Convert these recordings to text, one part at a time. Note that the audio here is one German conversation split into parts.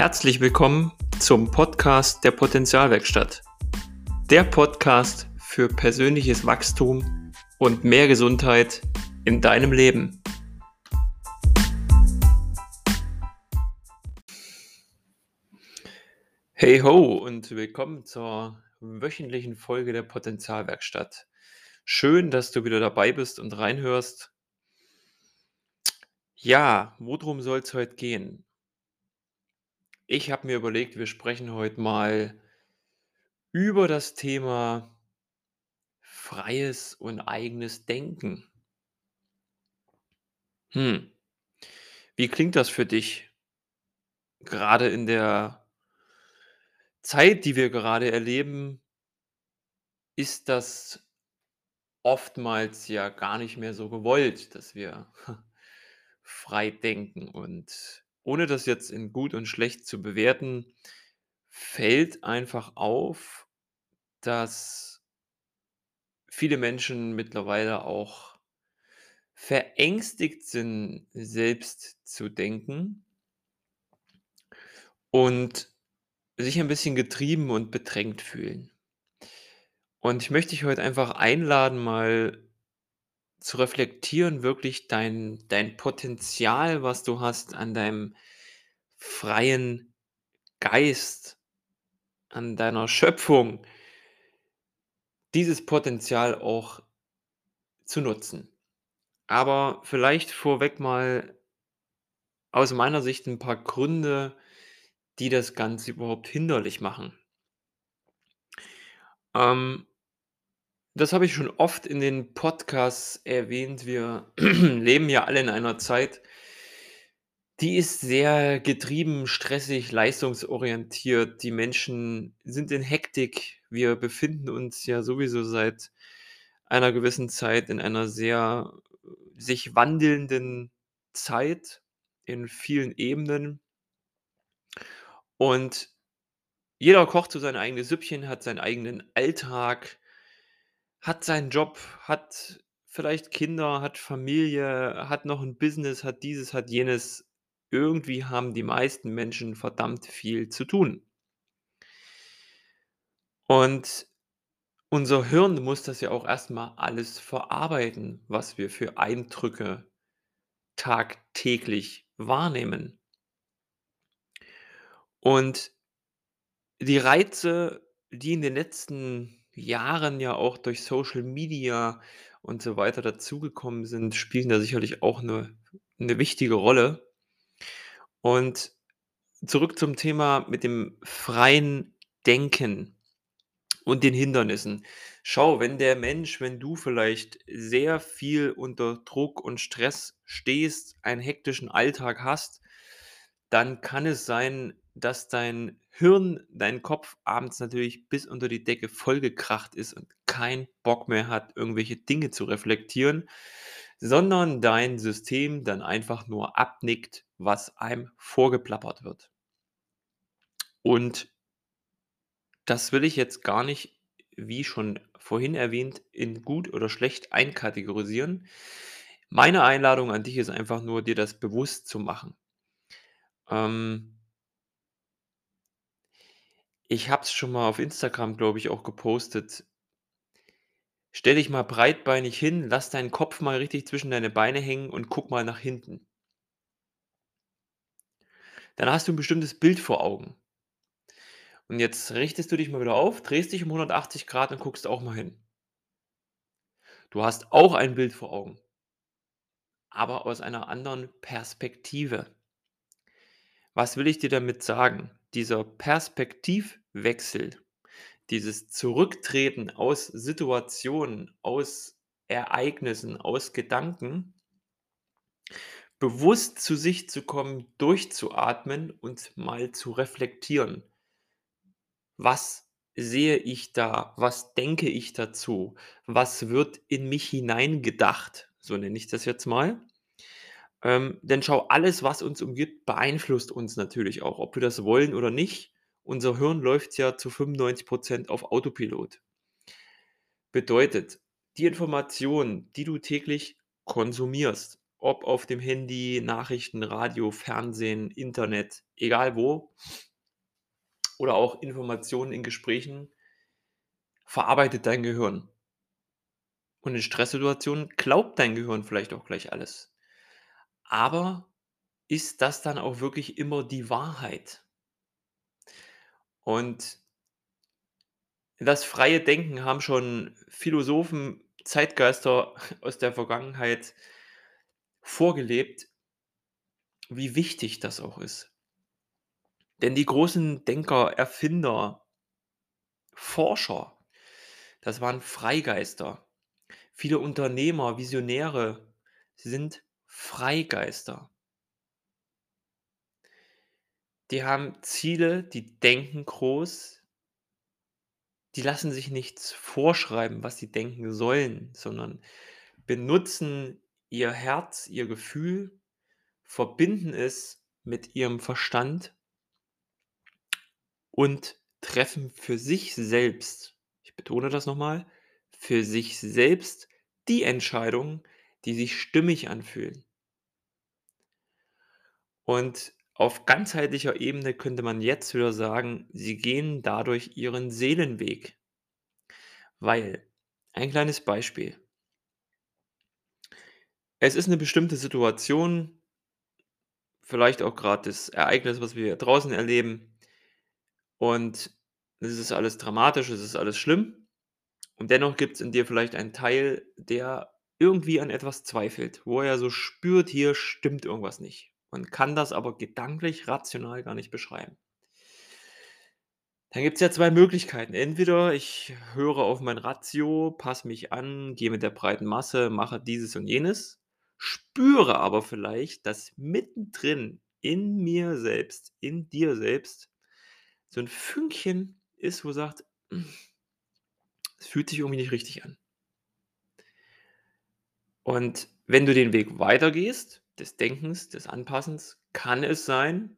Herzlich willkommen zum Podcast der Potenzialwerkstatt. Der Podcast für persönliches Wachstum und mehr Gesundheit in deinem Leben. Hey ho und willkommen zur wöchentlichen Folge der Potenzialwerkstatt. Schön, dass du wieder dabei bist und reinhörst. Ja, worum soll es heute gehen? Ich habe mir überlegt, wir sprechen heute mal über das Thema freies und eigenes Denken. Hm, wie klingt das für dich? Gerade in der Zeit, die wir gerade erleben, ist das oftmals ja gar nicht mehr so gewollt, dass wir frei denken. Und ohne das jetzt in gut und schlecht zu bewerten, fällt einfach auf, dass viele Menschen mittlerweile auch verängstigt sind, selbst zu denken und sich ein bisschen getrieben und bedrängt fühlen. Und ich möchte dich heute einfach einladen, mal zu reflektieren, wirklich dein, dein Potenzial, was du hast an deinem freien Geist, an deiner Schöpfung, dieses Potenzial auch zu nutzen. Aber vielleicht vorweg mal aus meiner Sicht ein paar Gründe, die das Ganze überhaupt hinderlich machen. Ähm, das habe ich schon oft in den Podcasts erwähnt. Wir leben ja alle in einer Zeit, die ist sehr getrieben, stressig, leistungsorientiert. Die Menschen sind in Hektik. Wir befinden uns ja sowieso seit einer gewissen Zeit in einer sehr sich wandelnden Zeit in vielen Ebenen. Und jeder kocht so sein eigenes Süppchen, hat seinen eigenen Alltag, hat seinen Job, hat vielleicht Kinder, hat Familie, hat noch ein Business, hat dieses, hat jenes. Irgendwie haben die meisten Menschen verdammt viel zu tun. Und unser Hirn muss das ja auch erstmal alles verarbeiten, was wir für Eindrücke tagtäglich wahrnehmen. Und die Reize, die in den letzten Jahren ja auch durch Social Media und so weiter dazugekommen sind, spielen da sicherlich auch eine 'ne wichtige Rolle. Und zurück zum Thema mit dem freien Denken und den Hindernissen. Schau, wenn der Mensch wenn du vielleicht sehr viel unter Druck und Stress stehst, einen hektischen Alltag hast, dann kann es sein, dass dein Hirn, dein Kopf abends natürlich bis unter die Decke vollgekracht ist und keinen Bock mehr hat, irgendwelche Dinge zu reflektieren, sondern dein System dann einfach nur abnickt, was einem vorgeplappert wird. Und das will ich jetzt gar nicht, wie schon vorhin erwähnt, in gut oder schlecht einkategorisieren. Meine Einladung an dich ist einfach nur, dir das bewusst zu machen. Ähm ich habe es schon mal auf Instagram, glaube ich, auch gepostet. Stell dich mal breitbeinig hin, lass deinen Kopf mal richtig zwischen deine Beine hängen und guck mal nach hinten. Dann hast du ein bestimmtes Bild vor Augen. Und jetzt richtest du dich mal wieder auf, drehst dich um 180 Grad und guckst auch mal hin. Du hast auch ein Bild vor Augen, aber aus einer anderen Perspektive. Was will ich dir damit sagen? Dieser Perspektivwechsel, dieses Zurücktreten aus Situationen, aus Ereignissen, aus Gedanken, bewusst zu sich zu kommen, durchzuatmen und mal zu reflektieren. Was sehe ich da? Was denke ich dazu? Was wird in mich hineingedacht? So nenne ich das jetzt mal. Ähm, denn schau, alles, was uns umgibt, beeinflusst uns natürlich auch, ob wir das wollen oder nicht. Unser Hirn läuft ja zu 95% auf Autopilot. Bedeutet, die Informationen, die du täglich konsumierst, ob auf dem Handy, Nachrichten, Radio, Fernsehen, Internet, egal wo oder auch Informationen in Gesprächen verarbeitet dein Gehirn. Und in Stresssituationen glaubt dein Gehirn vielleicht auch gleich alles. Aber ist das dann auch wirklich immer die Wahrheit? Und das freie Denken haben schon Philosophen, Zeitgeister aus der Vergangenheit vorgelebt, wie wichtig das auch ist. Denn die großen Denker, Erfinder, Forscher, das waren Freigeister. Viele Unternehmer, Visionäre sind Freigeister. Die haben Ziele, die denken groß, die lassen sich nichts vorschreiben, was sie denken sollen, sondern benutzen ihr Herz, ihr Gefühl, verbinden es mit ihrem Verstand und treffen für sich selbst, ich betone das nochmal, für sich selbst die Entscheidungen, die sich stimmig anfühlen. Und auf ganzheitlicher Ebene könnte man jetzt wieder sagen, sie gehen dadurch ihren Seelenweg. Weil, ein kleines Beispiel. Es ist eine bestimmte Situation, vielleicht auch gerade das Ereignis, was wir draußen erleben, und es ist alles dramatisch, es ist alles schlimm. Und dennoch gibt es in dir vielleicht einen Teil, der irgendwie an etwas zweifelt, wo er so spürt, hier stimmt irgendwas nicht und kann das aber gedanklich, rational gar nicht beschreiben. Dann gibt es ja 2 Möglichkeiten. Entweder ich höre auf mein Ratio, passe mich an, gehe mit der breiten Masse, mache dieses und jenes, spüre aber vielleicht, dass mittendrin in mir selbst, in dir selbst so ein Fünkchen ist, wo sagt: „Es fühlt sich irgendwie nicht richtig an.“ Und wenn du den Weg weitergehst, des Denkens, des Anpassens, kann es sein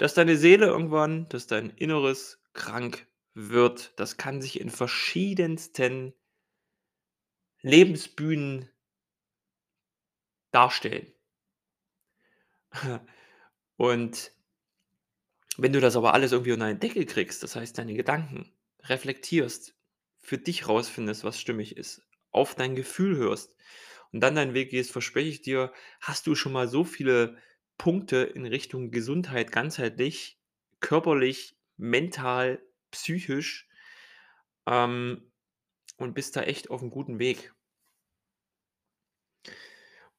dass deine Seele irgendwann, dass dein Inneres krank wird. Das kann sich in verschiedensten Lebensbühnen darstellen. Und wenn du das aber alles irgendwie unter einen Deckel kriegst, das heißt, deine Gedanken reflektierst, für dich rausfindest, was stimmig ist, auf dein Gefühl hörst und dann deinen Weg gehst, verspreche ich dir, hast du schon mal so viele Punkte in Richtung Gesundheit ganzheitlich, körperlich, mental, psychisch, ähm, und bist da echt auf 'm guten Weg.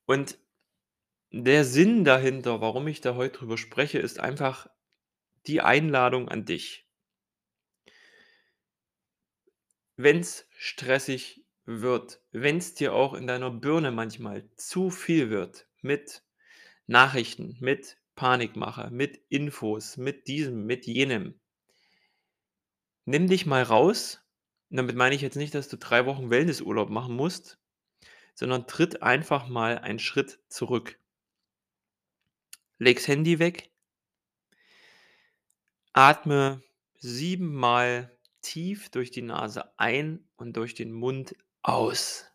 Und der Sinn dahinter, warum ich da heute drüber spreche, ist einfach die Einladung an dich. Wenn's stressig wird, wenn's dir auch in deiner Birne manchmal zu viel wird mit Nachrichten, mit Panikmache, mit Infos, mit diesem, mit jenem. Nimm dich mal raus. Und damit meine ich jetzt nicht, dass du 3 Wochen Wellnessurlaub machen musst, sondern tritt einfach mal einen Schritt zurück. Leg's Handy weg. Atme siebenmal tief durch die Nase ein und durch den Mund aus.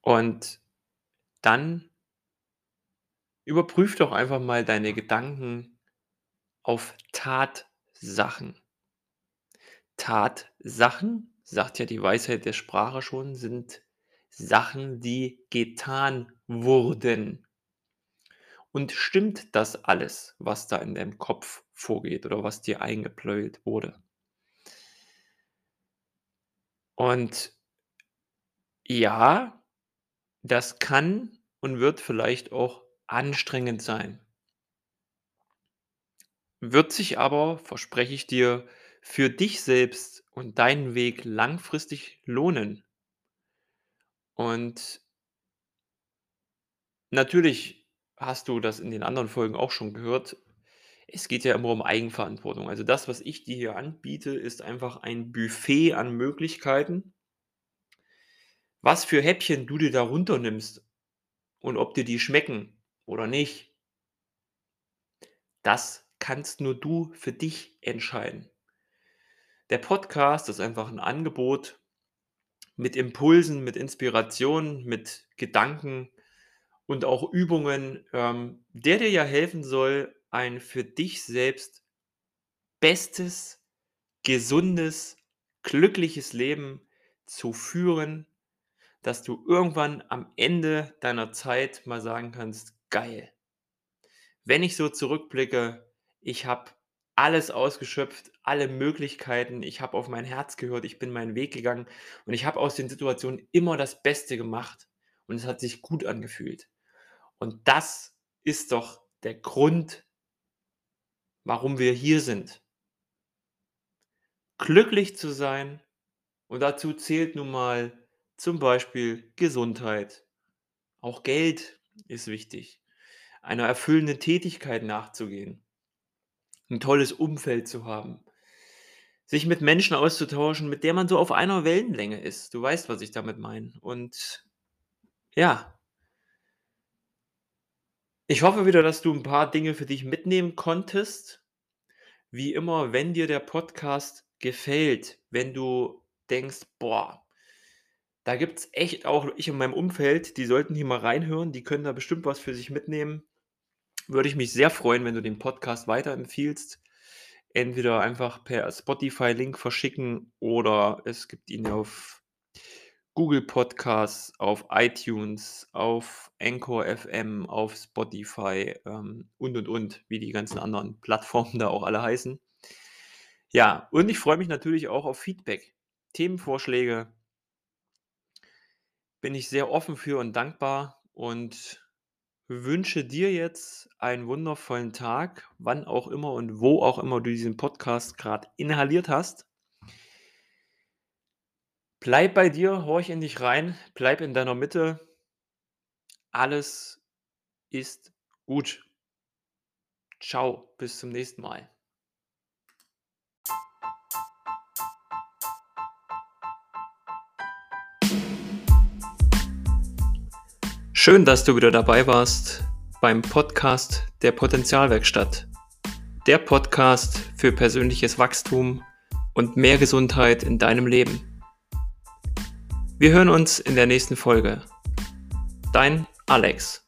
Und dann überprüf doch einfach mal deine Gedanken auf Tatsachen. Tatsachen, sagt ja die Weisheit der Sprache schon, sind Sachen, die getan wurden. Und stimmt das alles, was da in deinem Kopf vorgeht oder was dir eingepläut wurde? Und ja, das kann und wird vielleicht auch anstrengend sein. Wird sich aber, verspreche ich dir, für dich selbst und deinen Weg langfristig lohnen. Und natürlich hast du das in den anderen Folgen auch schon gehört. Es geht ja immer um Eigenverantwortung. Also das, was ich dir hier anbiete, ist einfach ein Buffet an Möglichkeiten was für Häppchen du dir da runternimmst und ob dir die schmecken oder nicht das kannst nur du für dich entscheiden. Der Podcast ist einfach ein Angebot mit Impulsen, mit Inspiration, mit Gedanken und auch Übungen, ähm, der dir ja helfen soll, ein für dich selbst bestes, gesundes, glückliches Leben zu führen, dass du irgendwann am Ende deiner Zeit mal sagen kannst, geil. Wenn ich so zurückblicke, ich habe alles ausgeschöpft, alle Möglichkeiten, ich habe auf mein Herz gehört, ich bin meinen Weg gegangen und ich habe aus den Situationen immer das Beste gemacht und es hat sich gut angefühlt. Und das ist doch der Grund, warum wir hier sind. Glücklich zu sein und dazu zählt nun mal zum Beispiel Gesundheit. Auch Geld ist wichtig. Einer erfüllenden Tätigkeit nachzugehen. Ein tolles Umfeld zu haben. Sich mit Menschen auszutauschen, mit der man so auf einer Wellenlänge ist. Du weißt, was ich damit meine. Und ja. Ich hoffe wieder, dass du ein paar Dinge für dich mitnehmen konntest. Wie immer, wenn dir der Podcast gefällt, wenn du denkst: „Boah, da gibt's echt auch ich in meinem Umfeld, die sollten hier mal reinhören, die können da bestimmt was für sich mitnehmen.“ Würde ich mich sehr freuen, wenn du den Podcast weiterempfiehlst. Entweder einfach per Spotify-Link verschicken oder es gibt ihn auf Google Podcasts, auf iTunes, auf Anchor FM, auf Spotify, ähm, und, und, und, wie die ganzen anderen Plattformen da auch alle heißen. Ja, und ich freue mich natürlich auch auf Feedback, Themenvorschläge. Bin ich sehr offen für und dankbar und wünsche dir jetzt einen wundervollen Tag, wann auch immer und wo auch immer du diesen Podcast gerade inhaliert hast. Bleib bei dir, horch in dich rein, bleib in deiner Mitte. Alles ist gut. Ciao, bis zum nächsten Mal. Schön, dass du wieder dabei warst beim Podcast der Potenzialwerkstatt. Der Podcast für persönliches Wachstum und mehr Gesundheit in deinem Leben. Wir hören uns in der nächsten Folge. Dein Alex.